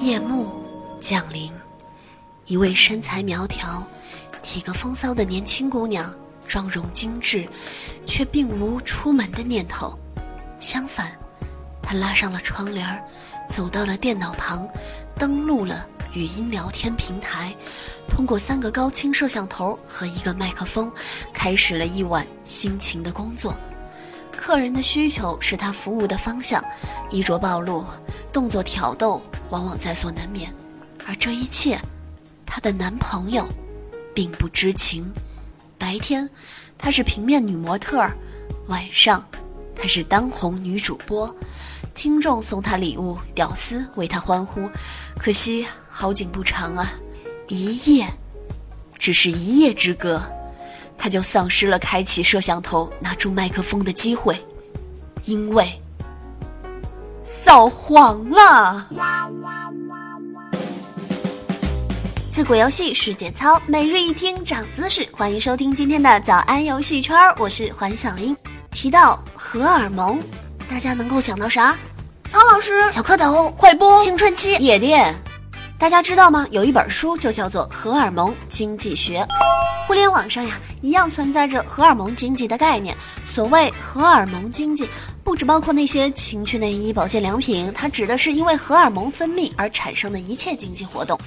夜幕降临，一位身材苗条、体格风骚的年轻姑娘，妆容精致，却并无出门的念头。相反，她拉上了窗帘，走到了电脑旁，登录了语音聊天平台，通过三个高清摄像头和一个麦克风，开始了一晚辛勤的工作。客人的需求是她服务的方向，衣着暴露，动作挑逗。往往在所难免，而这一切，她的男朋友并不知情。白天，她是平面女模特；晚上，她是当红女主播。听众送她礼物，屌丝为她欢呼。可惜好景不长啊，一夜，只是一夜之隔，她就丧失了开启摄像头、拿出麦克风的机会，因为扫黄了。自古游戏是节操，每日一听长姿势。欢迎收听今天的早安游戏圈，我是黄小英。提到荷尔蒙，大家能够想到啥？曹老师、小蝌蚪、快播、青春期、夜店。大家知道吗？有一本书就叫做《荷尔蒙经济学》。互联网上呀，一样存在着荷尔蒙经济的概念。所谓荷尔蒙经济，不只包括那些情趣内衣、保健良品，它指的是因为荷尔蒙分泌而产生的一切经济活动。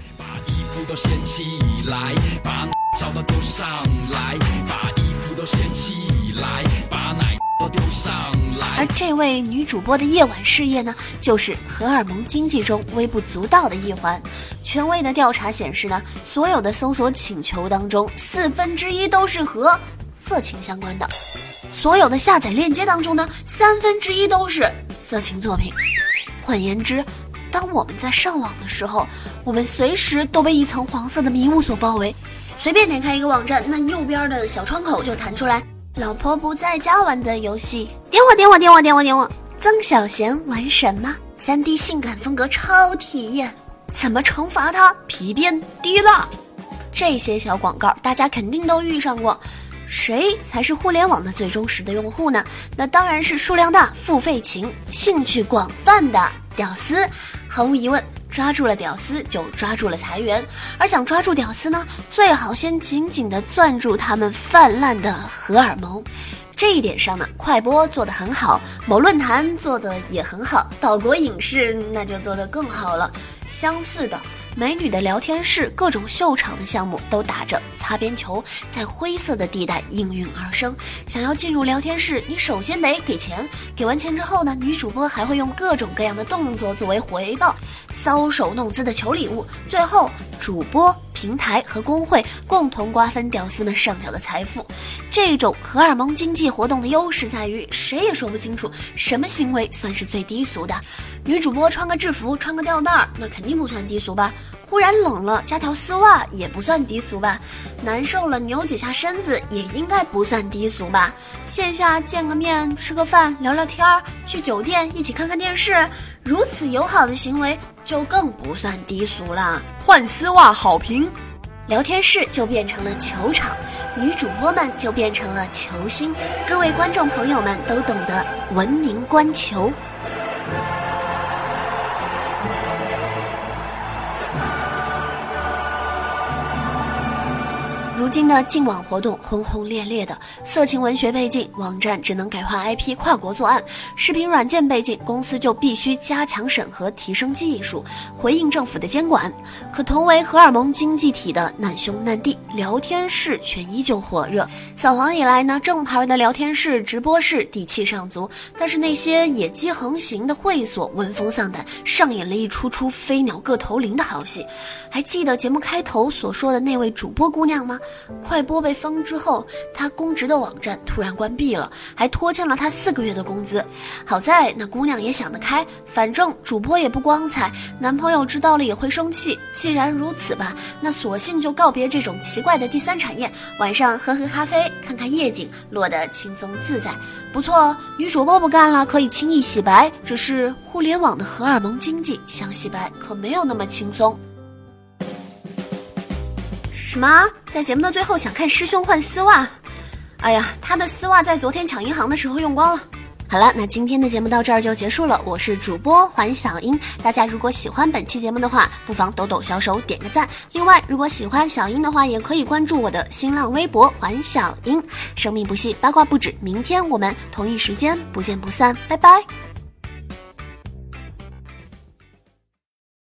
服都掀起来，把照的丢上来，把衣服都掀起来，把奶都丢上来。而这位女主播的夜晚事业呢，就是荷尔蒙经济中微不足道的一环。权威的调查显示呢，所有的搜索请求当中，四分之一都是和色情相关的；所有的下载链接当中呢，三分之一都是色情作品。换言之，当我们在上网的时候，我们随时都被一层黄色的迷雾所包围。随便点开一个网站，那右边的小窗口就弹出来“老婆不在家玩的游戏”，点我点我点我点我点我。曾小贤玩什么？3D 性感风格超体验，怎么惩罚他？皮鞭滴蜡。这些小广告大家肯定都遇上过。谁才是互联网的最忠实的用户呢？那当然是数量大、付费勤、兴趣广泛的。屌丝，毫无疑问，抓住了屌丝就抓住了裁员。而想抓住屌丝呢，最好先紧紧地攥住他们泛滥的荷尔蒙。这一点上呢，快播做得很好，某论坛做的也很好，岛国影视那就做得更好了。相似的。美女的聊天室，各种秀场的项目都打着擦边球，在灰色的地带应运而生。想要进入聊天室，你首先得给钱。给完钱之后呢，女主播还会用各种各样的动作作为回报，搔首弄姿的求礼物。最后，主播。平台和工会共同瓜分屌丝们上缴的财富，这种荷尔蒙经济活动的优势在于，谁也说不清楚什么行为算是最低俗的。女主播穿个制服，穿个吊带儿，那肯定不算低俗吧？忽然冷了，加条丝袜也不算低俗吧？难受了，扭几下身子也应该不算低俗吧？线下见个面，吃个饭，聊聊天儿，去酒店一起看看电视，如此友好的行为。就更不算低俗了。换丝袜好评，聊天室就变成了球场，女主播们就变成了球星，各位观众朋友们都懂得文明观球。如今的禁网活动轰轰烈烈的，色情文学被禁，网站只能改换 IP 跨国作案；视频软件被禁，公司就必须加强审核，提升技术，回应政府的监管。可同为荷尔蒙经济体的难兄难弟，聊天室却依旧火热。扫黄以来呢，正牌的聊天室、直播室底气上足，但是那些野鸡横行的会所闻风丧胆，上演了一出出飞鸟各投林的好戏。还记得节目开头所说的那位主播姑娘吗？快播被封之后，他公职的网站突然关闭了，还拖欠了他四个月的工资。好在那姑娘也想得开，反正主播也不光彩，男朋友知道了也会生气。既然如此吧，那索性就告别这种奇怪的第三产业，晚上喝喝咖啡，看看夜景，落得轻松自在。不错，女主播不干了，可以轻易洗白。只是互联网的荷尔蒙经济，想洗白可没有那么轻松。什么？在节目的最后想看师兄换丝袜？哎呀，他的丝袜在昨天抢银行的时候用光了。好了，那今天的节目到这儿就结束了。我是主播环小英，大家如果喜欢本期节目的话，不妨抖抖小手点个赞。另外，如果喜欢小英的话，也可以关注我的新浪微博环小英。生命不息，八卦不止，明天我们同一时间不见不散，拜拜。